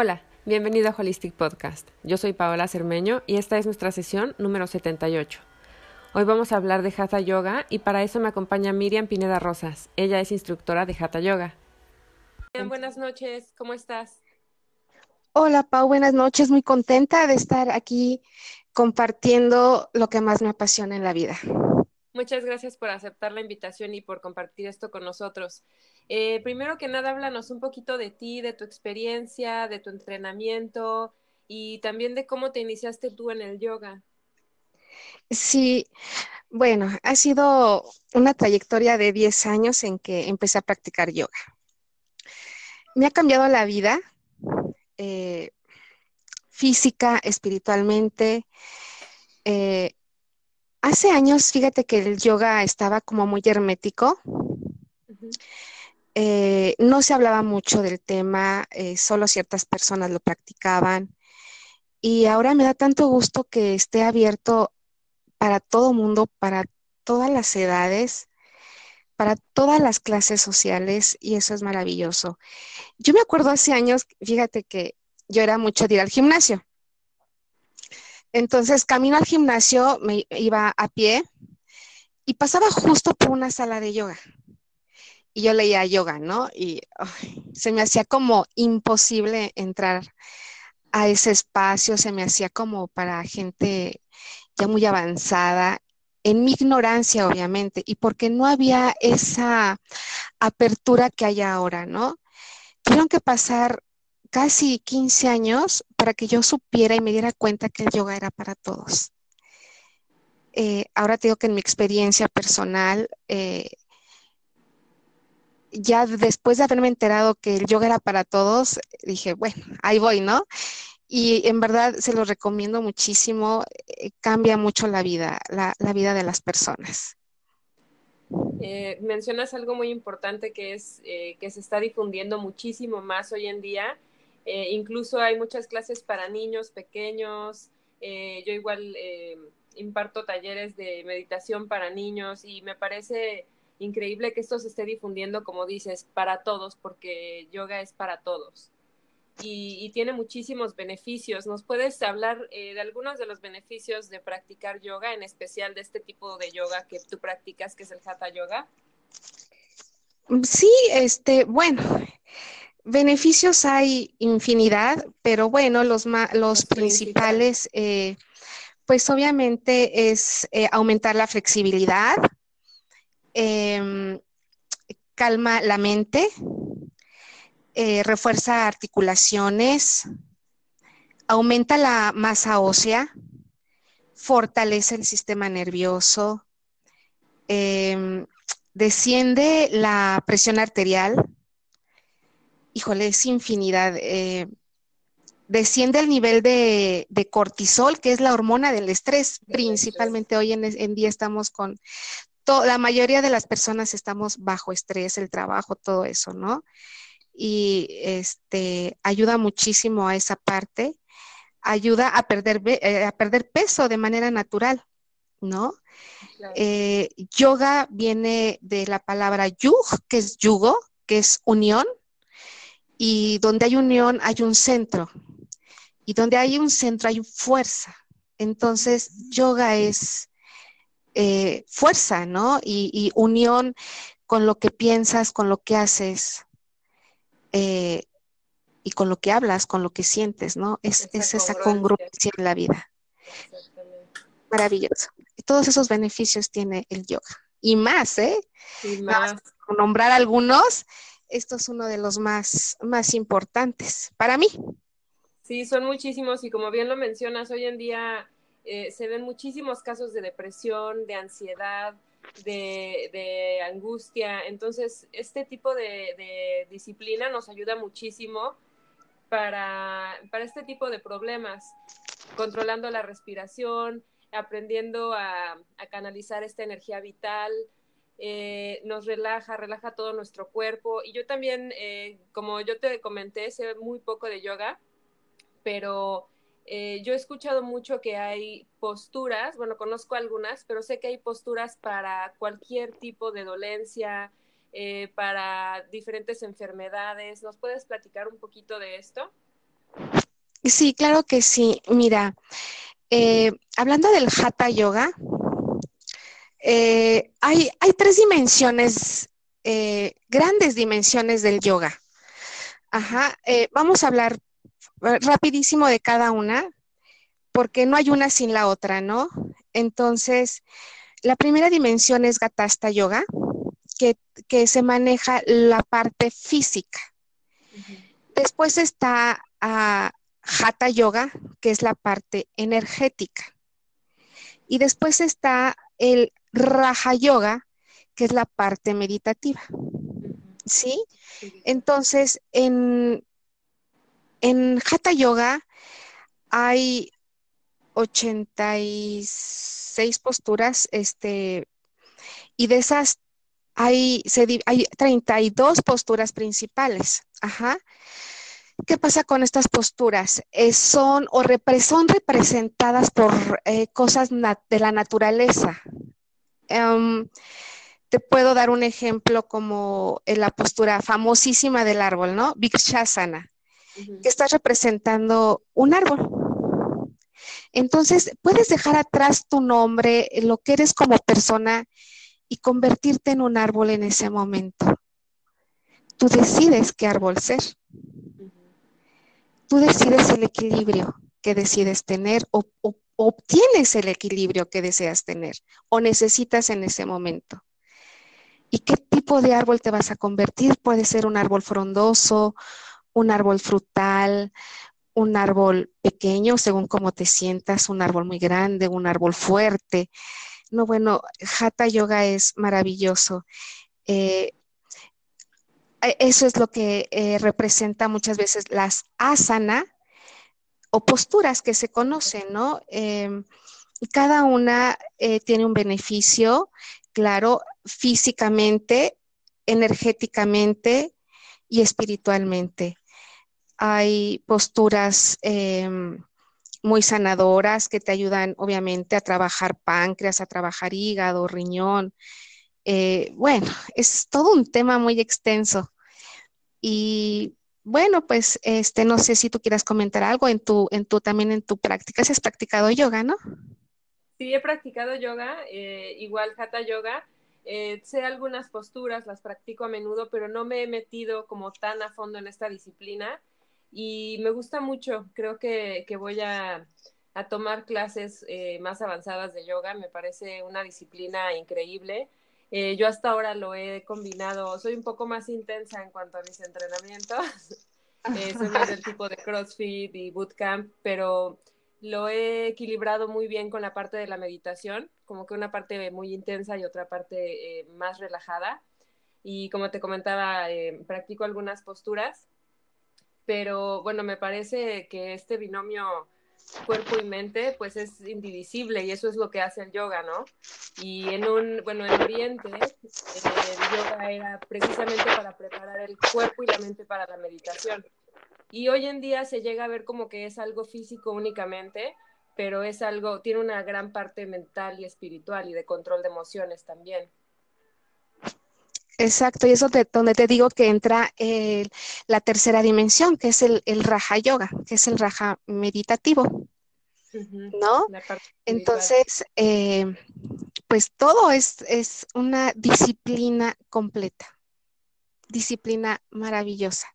Hola, bienvenido a Holistic Podcast. Yo soy Paola Cermeño y esta es nuestra sesión número 78. Hoy vamos a hablar de Hatha Yoga y para eso me acompaña Miriam Pineda Rosas. Ella es instructora de Hatha Yoga. Miriam, buenas noches, ¿cómo estás? Hola Pau, buenas noches, muy contenta de estar aquí compartiendo lo que más me apasiona en la vida. Muchas gracias por aceptar la invitación y por compartir esto con nosotros. Eh, primero que nada, háblanos un poquito de ti, de tu experiencia, de tu entrenamiento y también de cómo te iniciaste tú en el yoga. Sí, bueno, ha sido una trayectoria de 10 años en que empecé a practicar yoga. Me ha cambiado la vida eh, física, espiritualmente. Eh, Hace años, fíjate que el yoga estaba como muy hermético. Eh, no se hablaba mucho del tema, eh, solo ciertas personas lo practicaban. Y ahora me da tanto gusto que esté abierto para todo mundo, para todas las edades, para todas las clases sociales, y eso es maravilloso. Yo me acuerdo hace años, fíjate que yo era mucho de ir al gimnasio. Entonces, camino al gimnasio, me iba a pie y pasaba justo por una sala de yoga. Y yo leía yoga, ¿no? Y se me hacía como imposible entrar a ese espacio, se me hacía como para gente ya muy avanzada, en mi ignorancia, obviamente, y porque no había esa apertura que hay ahora, ¿no? Tuvieron que pasar casi 15 años para que yo supiera y me diera cuenta que el yoga era para todos. Eh, ahora te digo que en mi experiencia personal, eh, ya después de haberme enterado que el yoga era para todos, dije, bueno, ahí voy, ¿no? Y en verdad se lo recomiendo muchísimo, eh, cambia mucho la vida, la, vida de las personas. mencionas algo muy importante que es que se está difundiendo muchísimo más hoy en día eh, incluso hay muchas clases para niños pequeños. Eh, yo igual eh, imparto talleres de meditación para niños y me parece increíble que esto se esté difundiendo, como dices, para todos, porque yoga es para todos. Y, tiene muchísimos beneficios. ¿Nos puedes hablar de algunos de los beneficios de practicar yoga, en especial de este tipo de yoga que tú practicas, que es el Hatha Yoga? Sí, este, bueno, Beneficios hay infinidad, pero bueno, los, los, principales, eh, pues obviamente es eh, aumentar la flexibilidad, em, calma la mente, eh, refuerza articulaciones, aumenta la masa ósea, fortalece el sistema nervioso, em, desciende la presión arterial, híjole, es infinidad. Eh, desciende el nivel de, cortisol, que es la hormona del estrés. Principalmente hoy en, día estamos con, la mayoría de las personas estamos bajo estrés, el trabajo, todo eso, ¿no? Y este, ayuda muchísimo a esa parte, ayuda a perder, eh, a perder peso de manera natural, ¿no? Eh, yoga viene de la palabra yug, que es yugo, que es unión, y donde hay unión hay un centro. Y donde hay un centro hay fuerza. Entonces, yoga es eh, fuerza, ¿no? Y, unión con lo que piensas, con lo que haces eh, y con lo que hablas, con lo que sientes, ¿no? Es, esa congruencia en la vida. Maravilloso. Y todos esos beneficios tiene el yoga. Y más, ¿eh? Y más. nombrar algunos, esto es uno de los más, más importantes para mí. Sí, son muchísimos y como bien lo mencionas, hoy en día eh, se ven muchísimos casos de depresión, de ansiedad, de, angustia. Entonces, este tipo de, disciplina nos ayuda muchísimo para, este tipo de problemas, controlando la respiración, aprendiendo a, a canalizar esta energía vital, eh, nos relaja, relaja todo nuestro cuerpo. Y yo también, eh, como yo te comenté, sé muy poco de yoga, pero eh, yo he escuchado mucho que hay posturas, bueno, conozco algunas, pero sé que hay posturas para cualquier tipo de dolencia, para diferentes enfermedades. ¿Nos puedes platicar un poquito de esto? Sí, claro que sí. Mira, hablando del Hatha Yoga, eh, hay, hay, tres dimensiones, eh, grandes dimensiones del yoga. Ajá, vamos a hablar rapidísimo de cada una, porque no hay una sin la otra, ¿no? Entonces, la primera dimensión es Gatasta Yoga, que, se maneja la parte física. Después está uh, Hatha Yoga, que es la parte energética. Y después está el Raja Yoga, que es la parte meditativa. ¿Sí? Entonces, en, en Hatha Yoga hay 86 posturas, este, y de esas hay, hay 32 posturas principales. Ajá. ¿Qué pasa con estas posturas? Eh, son o son representadas por eh, cosas de la naturaleza. Em, te puedo dar un ejemplo como en la postura famosísima del árbol, ¿no? Vikshasana, que está representando un árbol. Entonces, puedes dejar atrás tu nombre, lo que eres como persona y convertirte en un árbol en ese momento. Tú decides qué árbol ser. Tú decides el equilibrio que decides tener o, obtienes el equilibrio que deseas tener o necesitas en ese momento. ¿Y qué tipo de árbol te vas a convertir? Puede ser un árbol frondoso, un árbol frutal, un árbol pequeño según cómo te sientas, un árbol muy grande, un árbol fuerte. No, bueno, Hatha Yoga es maravilloso. Eh, e, eso es lo que eh, representa muchas veces las asana o posturas que se conocen, ¿no? Em, cada una eh, tiene un beneficio, claro, físicamente, energéticamente y espiritualmente. Hay posturas em, muy sanadoras que te ayudan obviamente a trabajar páncreas, a trabajar hígado, riñón. Eh, bueno, es todo un tema muy extenso. Y bueno, pues este, no sé si tú quieras comentar algo en tu, en tu, también en tu práctica. Si has practicado yoga, ¿no? Sí, he practicado yoga, eh, igual hatha yoga. Eh, sé algunas posturas, las practico a menudo, pero no me he metido como tan a fondo en esta disciplina y me gusta mucho. Creo que, voy a, tomar clases eh, más avanzadas de yoga. Me parece una disciplina increíble. Eh, yo hasta ahora lo he combinado, soy un poco más intensa en cuanto a mis entrenamientos. Eh, soy más del tipo de CrossFit y Bootcamp, pero lo he equilibrado muy bien con la parte de la meditación, como que una parte muy intensa y otra parte más relajada. Y como te comentaba, practico algunas posturas pero bueno, me parece que este binomio cuerpo y mente pues es indivisible y eso es lo que hace el yoga, ¿no? Y en un, bueno, en Oriente eh, el yoga era precisamente para preparar el cuerpo y la mente para la meditación. Y hoy en día se llega a ver como que es algo físico únicamente, pero es algo, tiene una gran parte mental y espiritual y de control de emociones también. Exacto, y eso es donde te digo que entra la tercera dimensión, que es el, Raja Yoga, que es el Raja meditativo. ¿No? Entonces, eh, pues todo es, es una disciplina completa, disciplina maravillosa.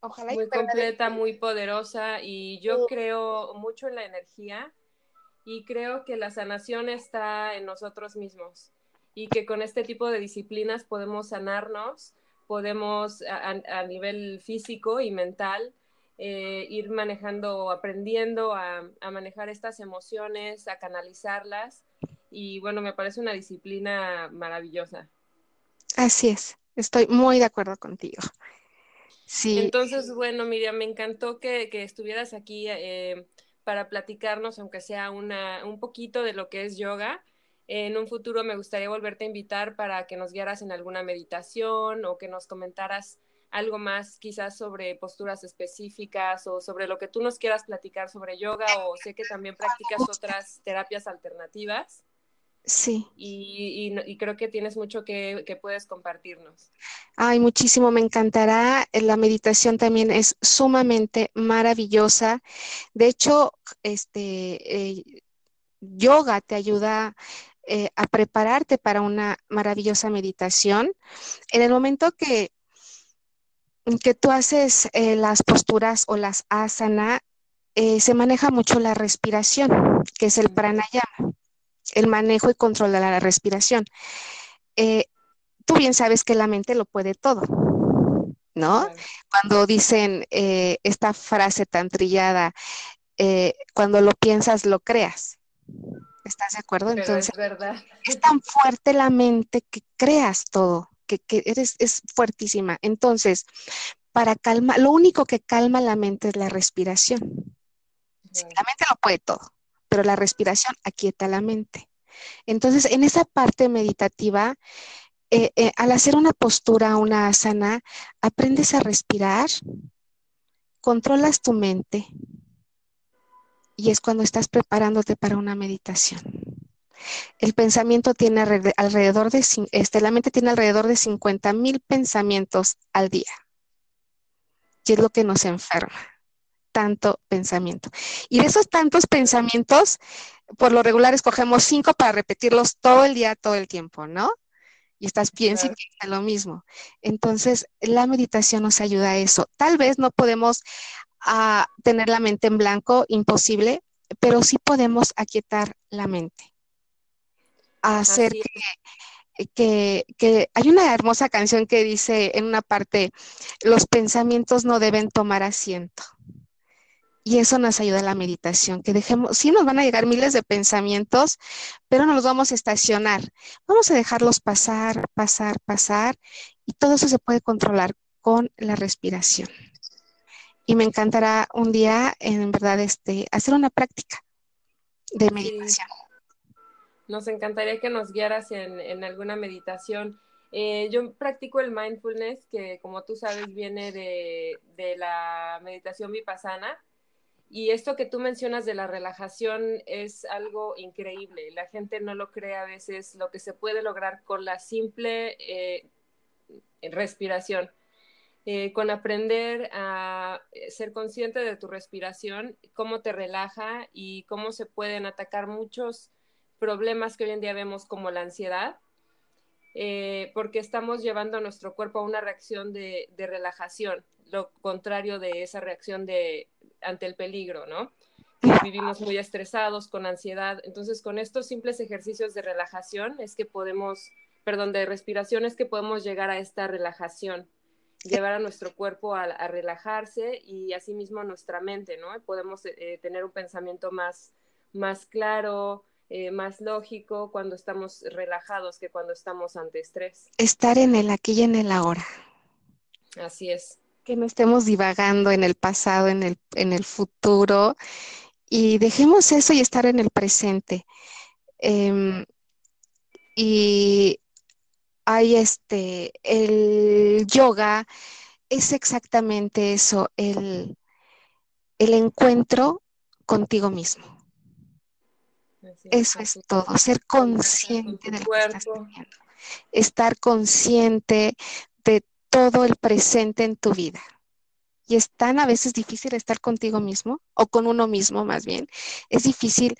Ojalá muy completa, muy poderosa y yo creo mucho en la energía y creo que la sanación está en nosotros mismos y que con este tipo de disciplinas podemos sanarnos, podemos a, nivel físico y mental eh, ir manejando, aprendiendo a, manejar estas emociones, a canalizarlas. Y bueno, me parece una disciplina maravillosa. Así es, estoy muy de acuerdo contigo. Sí. Entonces, bueno, Miriam, me encantó que, estuvieras aquí eh, para platicarnos, aunque sea una, un poquito de lo que es yoga en un futuro me gustaría volverte a invitar para que nos guiaras en alguna meditación o que nos comentaras algo más quizás sobre posturas específicas o sobre lo que tú nos quieras platicar sobre yoga o sé que también practicas otras terapias alternativas. Sí. Y, creo que tienes mucho que, puedes compartirnos. Ay, muchísimo, me encantará. La meditación también es sumamente maravillosa. De hecho, este eh, yoga te ayuda eh, a prepararte para una maravillosa meditación. En el momento que, que tú haces eh, las posturas o las asana, se maneja mucho la respiración, que es el pranayama, el manejo y control de la respiración tú bien sabes que la mente lo puede todo, ¿no? Cuando dicen eh, esta frase tan trillada, eh, cuando lo piensas, lo creas. ¿Estás de acuerdo? Entonces, es, verdad. es tan fuerte la mente que creas todo, que, eres, es fuertísima. Entonces, para calmar, lo único que calma la mente es la respiración. la mente lo puede todo, pero la respiración aquieta la mente. Entonces, en esa parte meditativa, eh, eh, al hacer una postura, una asana, aprendes a respirar, controlas tu mente y es cuando estás preparándote para una meditación. El pensamiento tiene alrededor de, este, la mente tiene alrededor de 50 mil pensamientos al día. Y es lo que nos enferma, tanto pensamiento. Y de esos tantos pensamientos, por lo regular escogemos cinco para repetirlos todo el día, todo el tiempo, ¿no? y estás piensa y lo mismo. Entonces, la meditación nos ayuda a eso. Tal vez no podemos ah, tener la mente en blanco, imposible, pero sí podemos aquietar la mente. Hacer que, que, hay una hermosa canción que dice en una parte, los pensamientos no deben tomar asiento. Y eso nos ayuda a la meditación, que dejemos, sí nos van a llegar miles de pensamientos, pero no los vamos a estacionar. Vamos a dejarlos pasar, pasar, pasar, y todo eso se puede controlar con la respiración. Y me encantará un día, en verdad, este, hacer una práctica de meditación. Nos encantaría que nos guiaras en, alguna meditación. Eh, yo practico el mindfulness, que como tú sabes viene de, de la meditación vipassana y esto que tú mencionas de la relajación es algo increíble. La gente no lo cree a veces lo que se puede lograr con la simple eh, respiración. Eh, con aprender a ser consciente de tu respiración, cómo te relaja y cómo se pueden atacar muchos problemas que hoy en día vemos como la ansiedad, eh, porque estamos llevando a nuestro cuerpo a una reacción de relajación, lo contrario de esa reacción de ante el peligro, ¿no? vivimos muy estresados, con ansiedad. Entonces, con estos simples ejercicios de relajación es que podemos, perdón, de respiración es que podemos llegar a esta relajación, llevar a nuestro cuerpo a, relajarse y asimismo a nuestra mente, ¿no? Podemos eh, tener un pensamiento más, más claro, eh, más lógico cuando estamos relajados que cuando estamos ante estrés. Estar en el aquí y en el ahora. Así es que no estemos divagando en el pasado, en el, en el futuro, y dejemos eso y estar en el presente. Em, y hay este, el yoga es exactamente eso, el, el encuentro contigo mismo. Eso es todo, ser consciente de lo que estás viviendo. Estar consciente de todo el presente en tu vida. Y es tan a veces difícil estar contigo mismo o con uno mismo más bien. Es difícil,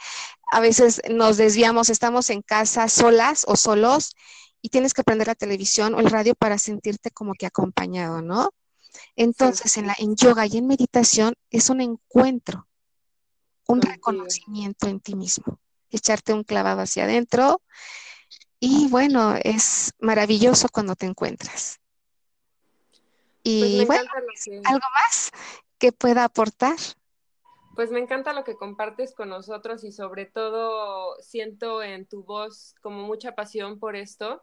a veces nos desviamos, estamos en casa solas o solos y tienes que prender la televisión o el radio para sentirte como que acompañado, ¿no? Entonces, en, la, en yoga y en meditación es un encuentro, un reconocimiento en ti mismo, echarte un clavado hacia adentro y bueno, es maravilloso cuando te encuentras. Pues y bueno, ¿algo más que pueda aportar? Pues me encanta lo que compartes con nosotros y sobre todo siento en tu voz como mucha pasión por esto,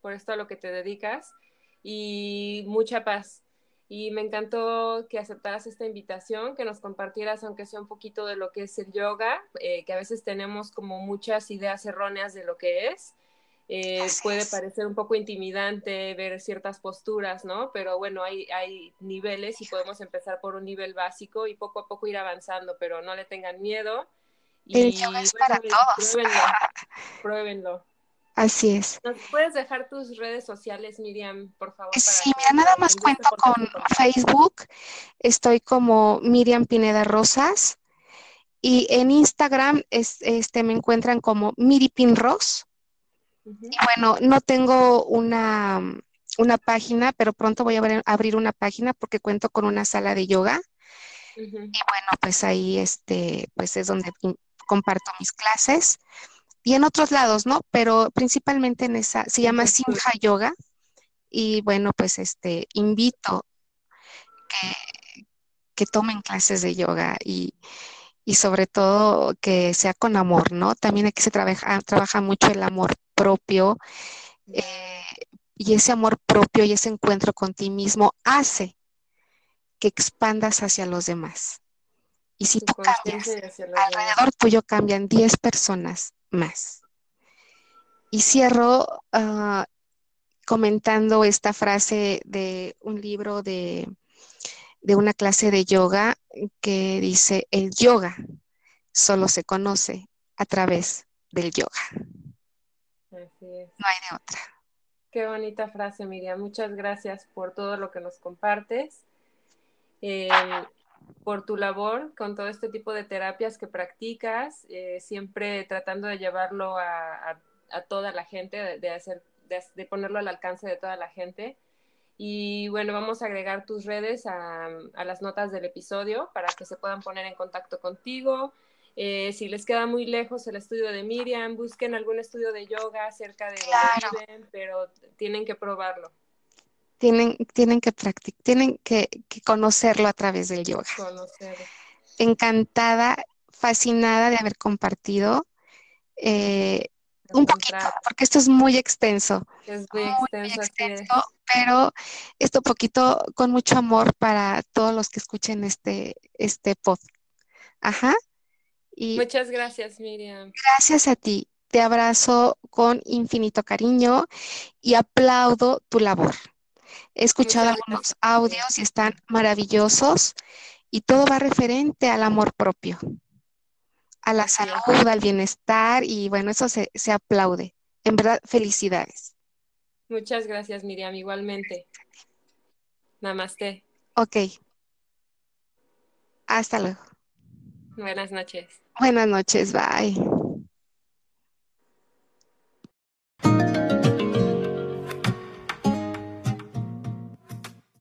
por esto a lo que te dedicas y mucha paz. Y me encantó que aceptaras esta invitación, que nos compartieras, aunque sea un poquito de lo que es el yoga, eh, que a veces tenemos como muchas ideas erróneas de lo que es eh, puede parecer un poco intimidante ver ciertas posturas, ¿no? Pero bueno, hay, hay niveles y podemos empezar por un nivel básico y poco a poco ir avanzando, pero no le tengan miedo. Y, El yoga es para todos. Pruébenlo, pruébenlo. Así es. ¿Nos puedes dejar tus redes sociales, Miriam, por favor? Sí, mira, nada más cuento con Facebook. Estoy como Miriam Pineda Rosas. Y en Instagram este, me encuentran como Miripinros. Y bueno, no tengo una, una, página, pero pronto voy a abrir una página porque cuento con una sala de yoga. Y bueno, pues ahí este, pues es donde comparto mis clases. Y en otros lados, ¿no? Pero principalmente en esa, se llama Simha Yoga. Y bueno, pues este, invito que, que tomen clases de yoga y, y sobre todo que sea con amor, ¿no? También aquí se trabaja, trabaja mucho el amor propio eh, y ese amor propio y ese encuentro con ti mismo hace que expandas hacia los demás. Y si tú cambias, alrededor tuyo cambian 10 personas más. Y cierro ah, comentando esta frase de un libro de de una clase de yoga que dice, el yoga solo se conoce a través del yoga. Así es. No hay de otra. Qué bonita frase, Miriam. Muchas gracias por todo lo que nos compartes, eh, por tu labor con todo este tipo de terapias que practicas, eh, siempre tratando de llevarlo a, toda la gente, de, hacer, de ponerlo al alcance de toda la gente. Y bueno, vamos a agregar tus redes a, las notas del episodio para que se puedan poner en contacto contigo. Eh, si les queda muy lejos el estudio de Miriam, busquen algún estudio de yoga cerca de donde viven, pero tienen que probarlo. Tienen, tienen que practicar, tienen que, conocerlo a través del yoga. Encantada, fascinada de haber compartido. Eh, un poquito, porque esto es muy extenso. Es muy, extenso, pero esto poquito con mucho amor para todos los que escuchen este, este pod. Ajá. Y Muchas gracias, Miriam. Gracias a ti. Te abrazo con infinito cariño y aplaudo tu labor. He escuchado algunos audios y están maravillosos y todo va referente al amor propio a la salud, al bienestar y bueno, eso se, se aplaude. En verdad, felicidades. Muchas gracias, Miriam, igualmente. Namaste. Ok. Hasta luego. Buenas noches. Buenas noches, bye.